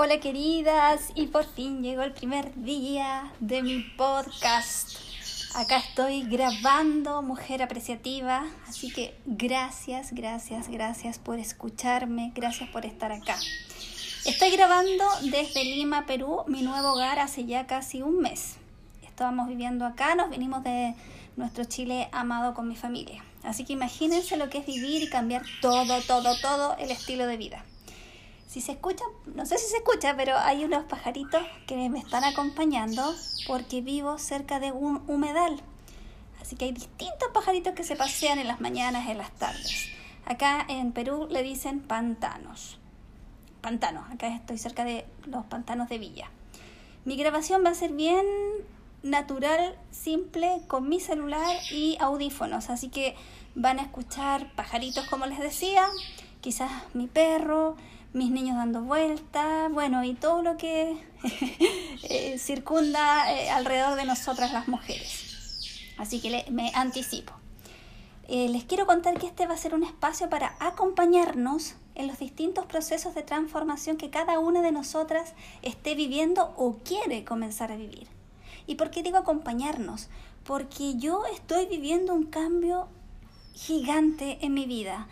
Hola queridas, y por fin llegó el primer día de mi podcast. Acá estoy grabando Mujer Apreciativa, así que gracias, gracias, gracias por escucharme, gracias por estar acá. Estoy grabando desde Lima, Perú, mi nuevo hogar hace ya casi un mes. Estábamos viviendo acá, nos venimos de nuestro Chile amado con mi familia. Así que imagínense lo que es vivir y cambiar todo, todo, todo el estilo de vida. Si se escucha, no sé si se escucha, pero hay unos pajaritos que me están acompañando porque vivo cerca de un humedal. Así que hay distintos pajaritos que se pasean en las mañanas, y en las tardes. Acá en Perú le dicen pantanos. Pantanos, acá estoy cerca de los pantanos de Villa. Mi grabación va a ser bien natural, simple, con mi celular y audífonos. Así que van a escuchar pajaritos, como les decía, quizás mi perro, mis niños dando vueltas, bueno, y todo lo que eh, circunda eh, alrededor de nosotras las mujeres. Así que me anticipo. Eh, les quiero contar que este va a ser un espacio para acompañarnos en los distintos procesos de transformación que cada una de nosotras esté viviendo o quiere comenzar a vivir. ¿Y por qué digo acompañarnos? Porque yo estoy viviendo un cambio gigante en mi vida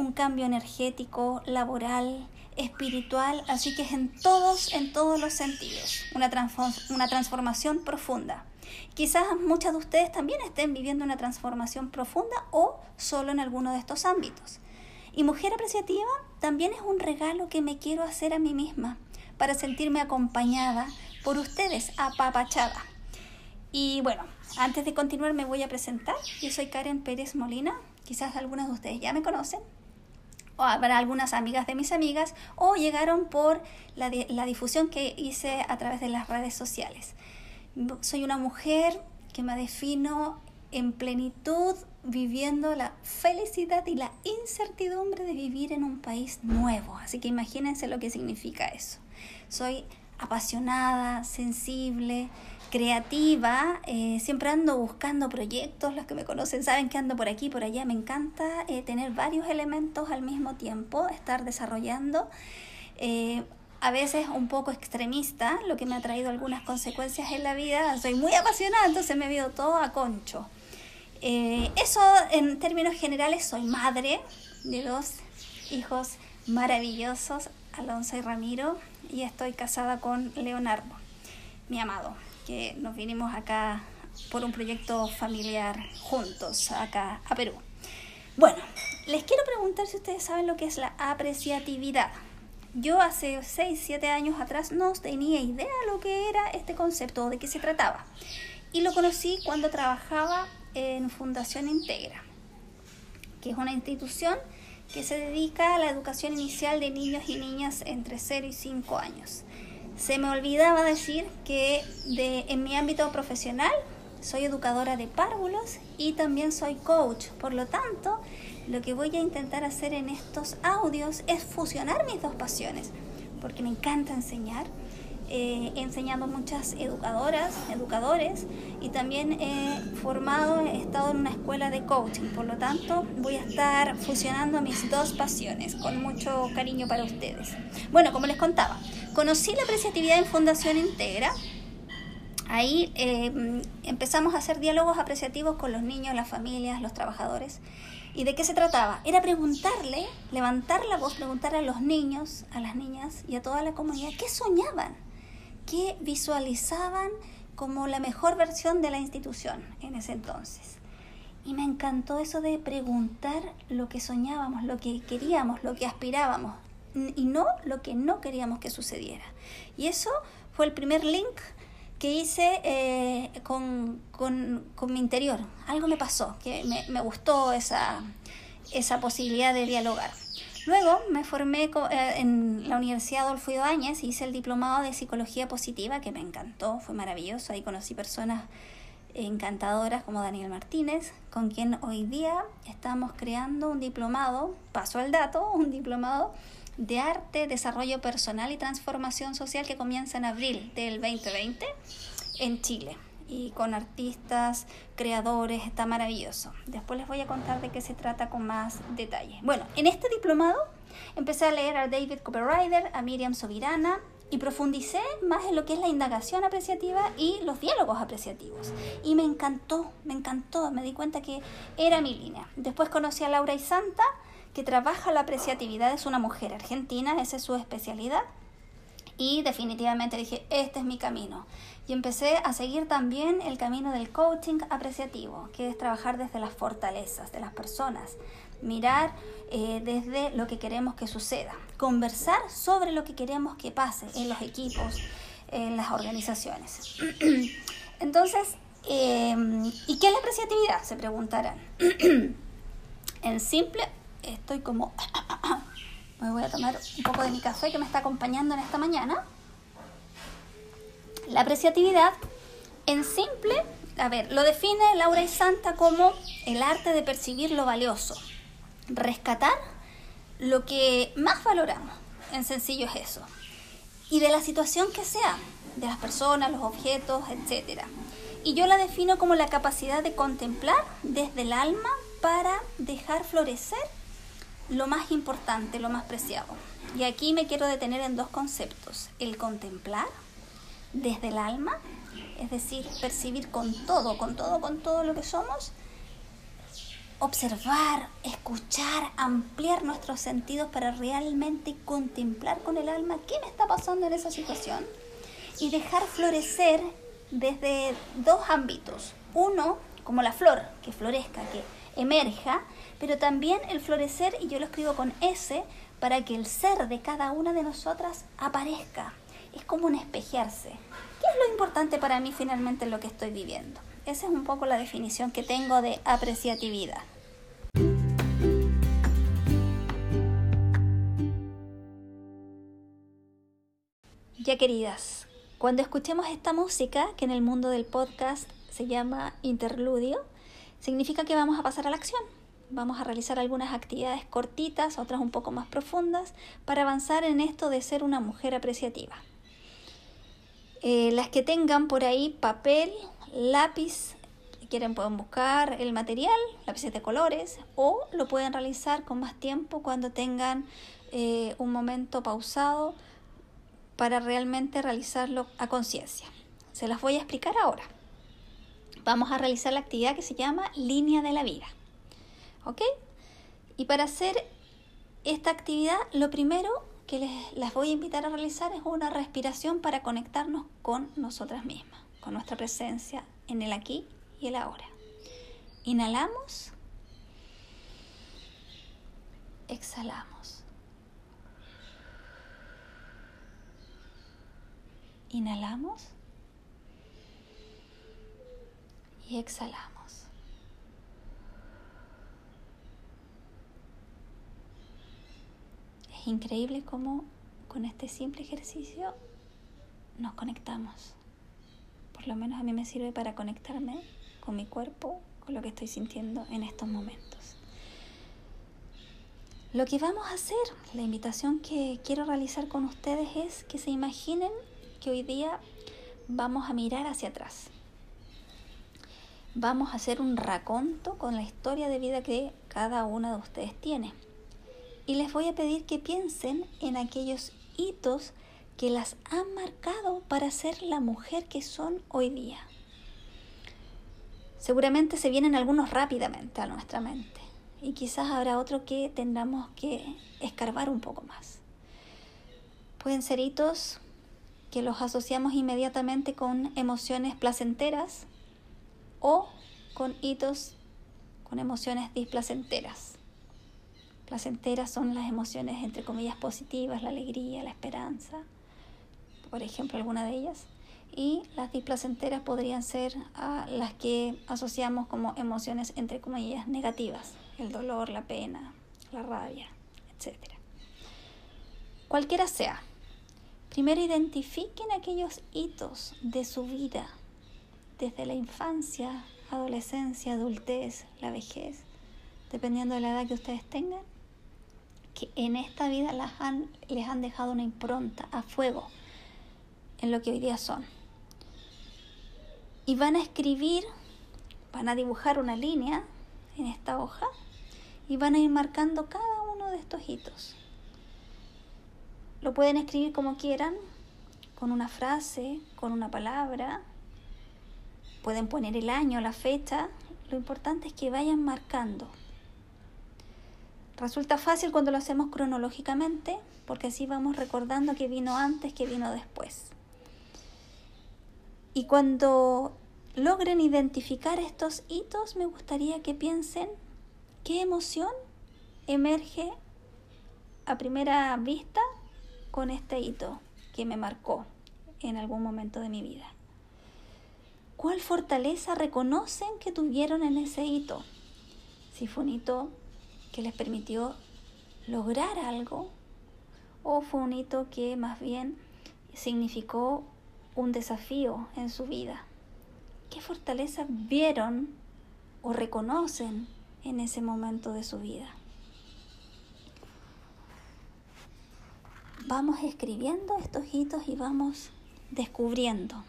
un cambio energético, laboral, espiritual, así que es en todos, en todos los sentidos, una, una transformación profunda. Quizás muchas de ustedes también estén viviendo una transformación profunda o solo en alguno de estos ámbitos. Y mujer apreciativa también es un regalo que me quiero hacer a mí misma para sentirme acompañada por ustedes, apapachada. Y bueno, antes de continuar me voy a presentar. Yo soy Karen Pérez Molina. Quizás algunas de ustedes ya me conocen, o habrá algunas amigas de mis amigas, o llegaron por la, la difusión que hice a través de las redes sociales. Soy una mujer que me defino en plenitud, viviendo la felicidad y la incertidumbre de vivir en un país nuevo. Así que imagínense lo que significa eso. Soy apasionada, sensible, creativa, eh, siempre ando buscando proyectos, los que me conocen saben que ando por aquí, por allá, me encanta eh, tener varios elementos al mismo tiempo, estar desarrollando. Eh, a veces un poco extremista, lo que me ha traído algunas consecuencias en la vida. Soy muy apasionada, entonces me veo todo a concho. eso en términos generales, soy madre de dos hijos maravillosos, Alonso y Ramiro, y estoy casada con Leonardo, mi amado nos vinimos acá por un proyecto familiar juntos, acá a Perú. Bueno, les quiero preguntar si ustedes saben lo que es la apreciatividad. Yo hace 6, 7 años atrás no tenía idea de lo que era este concepto o de qué se trataba. Y lo conocí cuando trabajaba en Fundación Integra, que es una institución que se dedica a la educación inicial de niños y niñas entre 0 y 5 años. Se me olvidaba decir que en mi ámbito profesional soy educadora de párvulos y también soy coach. Por lo tanto, lo que voy a intentar hacer en estos audios es fusionar mis dos pasiones, porque me encanta enseñar. Eh, he enseñado muchas educadoras, educadores y también he formado, he estado en una escuela de coaching. Por lo tanto, voy a estar fusionando mis dos pasiones con mucho cariño para ustedes. Bueno, como les contaba, Conocí la apreciatividad en Fundación Integra. Ahí eh, empezamos a hacer diálogos apreciativos con los niños, las familias, los trabajadores. ¿Y de qué se trataba? Era preguntarle, levantar la voz, preguntar a los niños, a las niñas y a toda la comunidad qué soñaban, qué visualizaban como la mejor versión de la institución en ese entonces. Y me encantó eso de preguntar lo que soñábamos, lo que queríamos, lo que aspirábamos y no lo que no queríamos que sucediera. Y eso fue el primer link que hice eh, con, con, con, mi interior. Algo me pasó, que me, me gustó esa, esa, posibilidad de dialogar. Luego me formé eh, en la Universidad Adolfo Ibáñez, hice el diplomado de Psicología Positiva, que me encantó, fue maravilloso. Ahí conocí personas encantadoras como Daniel Martínez, con quien hoy día estamos creando un diplomado, paso al dato, un diplomado de arte, desarrollo personal y transformación social que comienza en abril del 2020 en Chile y con artistas, creadores, está maravilloso. Después les voy a contar de qué se trata con más detalle. Bueno, en este diplomado Empecé a leer a David Copperrider, a Miriam Sobirana y profundicé más en lo que es la indagación apreciativa y los diálogos apreciativos. Y me encantó, me encantó, me di cuenta que era mi línea. Después conocí a Laura y Santa, que trabaja la apreciatividad, es una mujer argentina, esa es su especialidad. Y definitivamente dije, este es mi camino. Y empecé a seguir también el camino del coaching apreciativo, que es trabajar desde las fortalezas de las personas, mirar eh, desde lo que queremos que suceda, conversar sobre lo que queremos que pase en los equipos, en las organizaciones. Entonces, em, ¿y qué es la apreciatividad? Se preguntarán. en simple, estoy como... Me voy a tomar un poco de mi café que me está acompañando en esta mañana. La apreciatividad, en simple, a ver, lo define Laura y Santa como el arte de percibir lo valioso, rescatar lo que más valoramos. En sencillo es eso. Y de la situación que sea, de las personas, los objetos, etc. Y yo la defino como la capacidad de contemplar desde el alma para dejar florecer lo más importante, lo más preciado. Y aquí me quiero detener en dos conceptos. El contemplar desde el alma, es decir, percibir con todo, con todo, con todo lo que somos, observar, escuchar, ampliar nuestros sentidos para realmente contemplar con el alma qué me está pasando en esa situación y dejar florecer desde dos ámbitos. Uno, como la flor, que florezca, que emerja, pero también el florecer, y yo lo escribo con S, para que el ser de cada una de nosotras aparezca. Es como un espejearse. ¿Qué es lo importante para mí finalmente en lo que estoy viviendo? Esa es un poco la definición que tengo de apreciatividad. Ya queridas, cuando escuchemos esta música, que en el mundo del podcast se llama interludio, significa que vamos a pasar a la acción. Vamos a realizar algunas actividades cortitas, otras un poco más profundas, para avanzar en esto de ser una mujer apreciativa. Eh, las que tengan por ahí papel, lápiz, quieren pueden buscar el material, lápices de colores, o lo pueden realizar con más tiempo cuando tengan eh, un momento pausado para realmente realizarlo a conciencia. Se las voy a explicar ahora. Vamos a realizar la actividad que se llama línea de la vida. ¿Ok? Y para hacer esta actividad, lo primero que les, las voy a invitar a realizar es una respiración para conectarnos con nosotras mismas, con nuestra presencia en el aquí y el ahora. Inhalamos, exhalamos. Inhalamos y exhalamos. Es increíble cómo con este simple ejercicio nos conectamos. Por lo menos a mí me sirve para conectarme con mi cuerpo, con lo que estoy sintiendo en estos momentos. Lo que vamos a hacer, la invitación que quiero realizar con ustedes es que se imaginen que hoy día vamos a mirar hacia atrás. Vamos a hacer un raconto con la historia de vida que cada una de ustedes tiene y les voy a pedir que piensen en aquellos hitos que las han marcado para ser la mujer que son hoy día. Seguramente se vienen algunos rápidamente a nuestra mente y quizás habrá otro que tendremos que escarbar un poco más. Pueden ser hitos que los asociamos inmediatamente con emociones placenteras o con hitos con emociones displacenteras. Placenteras son las emociones, entre comillas, positivas, la alegría, la esperanza, por ejemplo, alguna de ellas. Y las displacenteras podrían ser a las que asociamos como emociones, entre comillas, negativas, el dolor, la pena, la rabia, etc. Cualquiera sea, primero identifiquen aquellos hitos de su vida, desde la infancia, adolescencia, adultez, la vejez, dependiendo de la edad que ustedes tengan, que en esta vida les han dejado una impronta a fuego en lo que hoy día son. Y van a escribir, van a dibujar una línea en esta hoja y van a ir marcando cada uno de estos hitos. lo pueden escribir como quieran, con una frase, con una palabra. Pueden poner el año, la fecha. Lo importante es que vayan marcando. Resulta fácil cuando lo hacemos cronológicamente, porque así vamos recordando qué vino antes, qué vino después. Y cuando logren identificar estos hitos, me gustaría que piensen qué emoción emerge a primera vista con este hito que me marcó en algún momento de mi vida. ¿Cuál fortaleza reconocen que tuvieron en ese hito? Si fue un hito que les permitió lograr algo o fue un hito que más bien significó un desafío en su vida. ¿Qué fortaleza vieron o reconocen en ese momento de su vida? Vamos escribiendo estos hitos y vamos descubriendo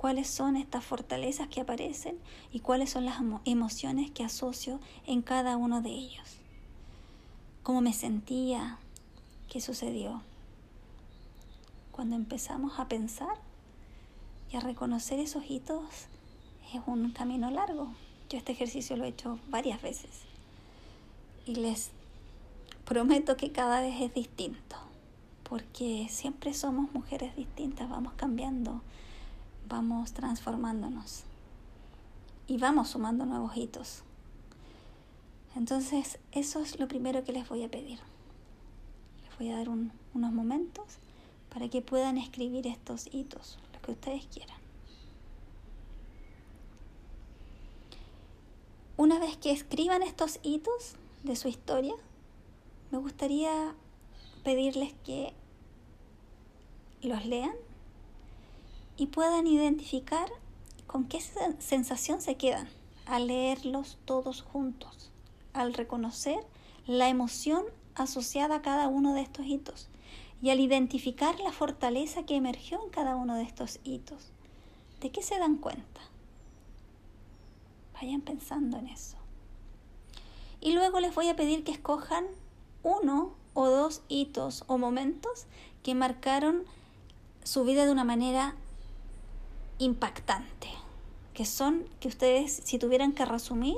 cuáles son estas fortalezas que aparecen y cuáles son las emociones que asocio en cada uno de ellos. Cómo me sentía, qué sucedió. Cuando empezamos a pensar y a reconocer esos hitos es un camino largo. Yo este ejercicio lo he hecho varias veces y les prometo que cada vez es distinto porque siempre somos mujeres distintas, vamos cambiando, vamos transformándonos y vamos sumando nuevos hitos. Entonces, eso es lo primero que les voy a pedir. Les voy a dar unos momentos para que puedan escribir estos hitos, lo que ustedes quieran. Una vez que escriban estos hitos de su historia, me gustaría pedirles que los lean y puedan identificar con qué sensación se quedan al leerlos todos juntos, al reconocer la emoción asociada a cada uno de estos hitos y al identificar la fortaleza que emergió en cada uno de estos hitos. ¿De qué se dan cuenta? Vayan pensando en eso. Y luego les voy a pedir que escojan uno o dos hitos o momentos que marcaron su vida de una manera impactante, que son que ustedes, si tuvieran que resumir,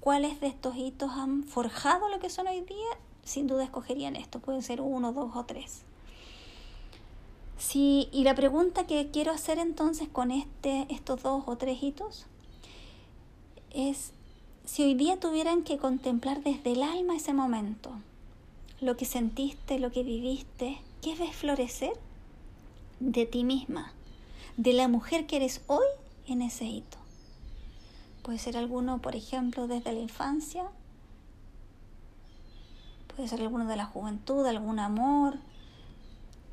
cuáles de estos hitos han forjado lo que son hoy día, sin duda escogerían esto, pueden ser uno, dos o tres. Sí, y la pregunta que quiero hacer entonces con este, estos dos o tres hitos es si hoy día tuvieran que contemplar desde el alma ese momento, lo que sentiste, lo que viviste, ¿qué ves florecer? de ti misma, de la mujer que eres hoy en ese hito. Puede ser alguno, por ejemplo, desde la infancia, puede ser alguno de la juventud, algún amor,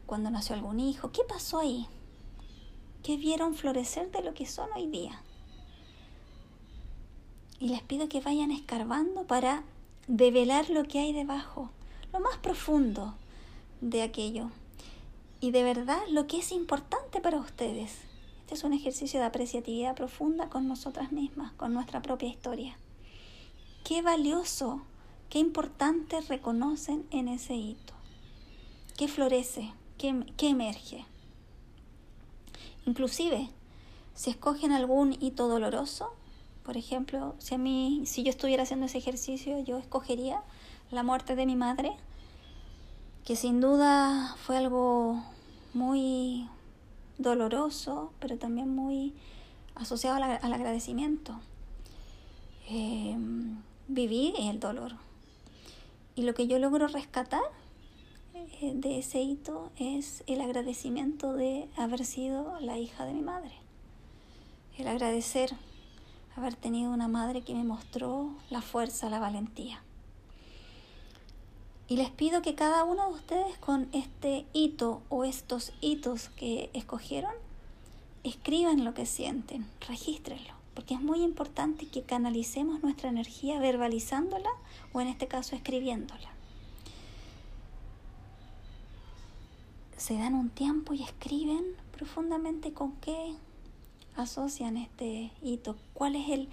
cuando nació algún hijo. ¿Qué pasó ahí? ¿Qué vieron florecer de lo que son hoy día? Y les pido que vayan escarbando para develar lo que hay debajo, lo más profundo de aquello y de verdad lo que es importante para ustedes. Este es un ejercicio de apreciatividad profunda con nosotras mismas, con nuestra propia historia. Qué valioso, qué importante reconocen en ese hito. Qué florece, qué, qué emerge. Inclusive, si escogen algún hito doloroso, por ejemplo, si a mí, si yo estuviera haciendo ese ejercicio, yo escogería la muerte de mi madre que sin duda fue algo muy doloroso, pero también muy asociado al, agradecimiento. Eh, viví el dolor. Y lo que yo logro rescatar eh, de ese hito es el agradecimiento de haber sido la hija de mi madre. El agradecer haber tenido una madre que me mostró la fuerza, la valentía. Y les pido que cada uno de ustedes con este hito o estos hitos que escogieron, escriban lo que sienten, regístrenlo, porque es muy importante que canalicemos nuestra energía verbalizándola o en este caso escribiéndola. Se dan un tiempo y escriben profundamente con qué asocian este hito, cuál es el,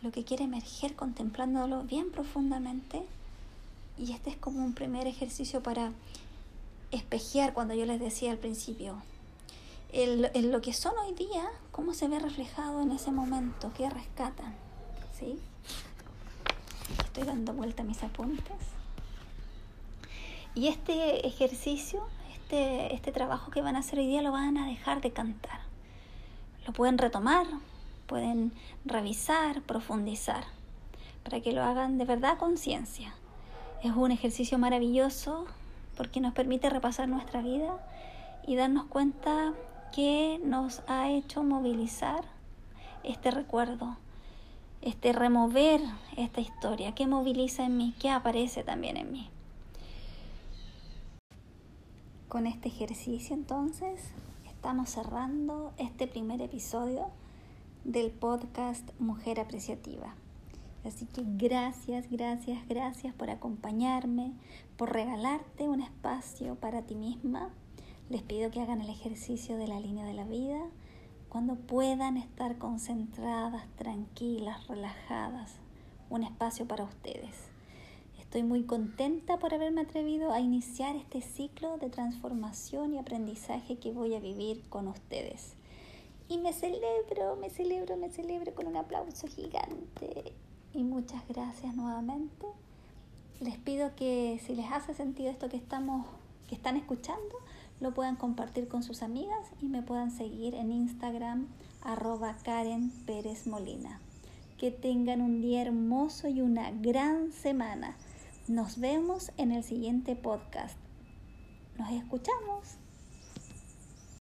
lo que quiere emerger contemplándolo bien profundamente y este es como un primer ejercicio para espejear cuando yo les decía al principio, en lo que son hoy día, cómo se ve reflejado en ese momento, qué rescatan, ¿sí? Estoy dando vuelta a mis apuntes. Y este ejercicio, este, este trabajo que van a hacer hoy día, lo van a dejar de cantar. Lo pueden retomar, pueden revisar, profundizar, para que lo hagan de verdad conciencia. Es un ejercicio maravilloso porque nos permite repasar nuestra vida y darnos cuenta que nos ha hecho movilizar este recuerdo, este remover esta historia, qué moviliza en mí, qué aparece también en mí. Con este ejercicio entonces estamos cerrando este primer episodio del podcast Mujer Apreciativa. Así que gracias, gracias, gracias por acompañarme, por regalarte un espacio para ti misma les pido que hagan el ejercicio de la línea de la vida cuando puedan estar concentradas, tranquilas, relajadas. Un espacio para ustedes. Estoy muy contenta por haberme atrevido a iniciar este ciclo de transformación y aprendizaje que voy a vivir con ustedes. Y me celebro, me celebro, me celebro con un aplauso gigante. Y muchas gracias nuevamente. Les pido que si les hace sentido esto que estamos que están escuchando, lo puedan compartir con sus amigas y me puedan seguir en Instagram arroba Karen Pérez Molina. Que tengan un día hermoso y una gran semana. Nos vemos en el siguiente podcast. Nos escuchamos.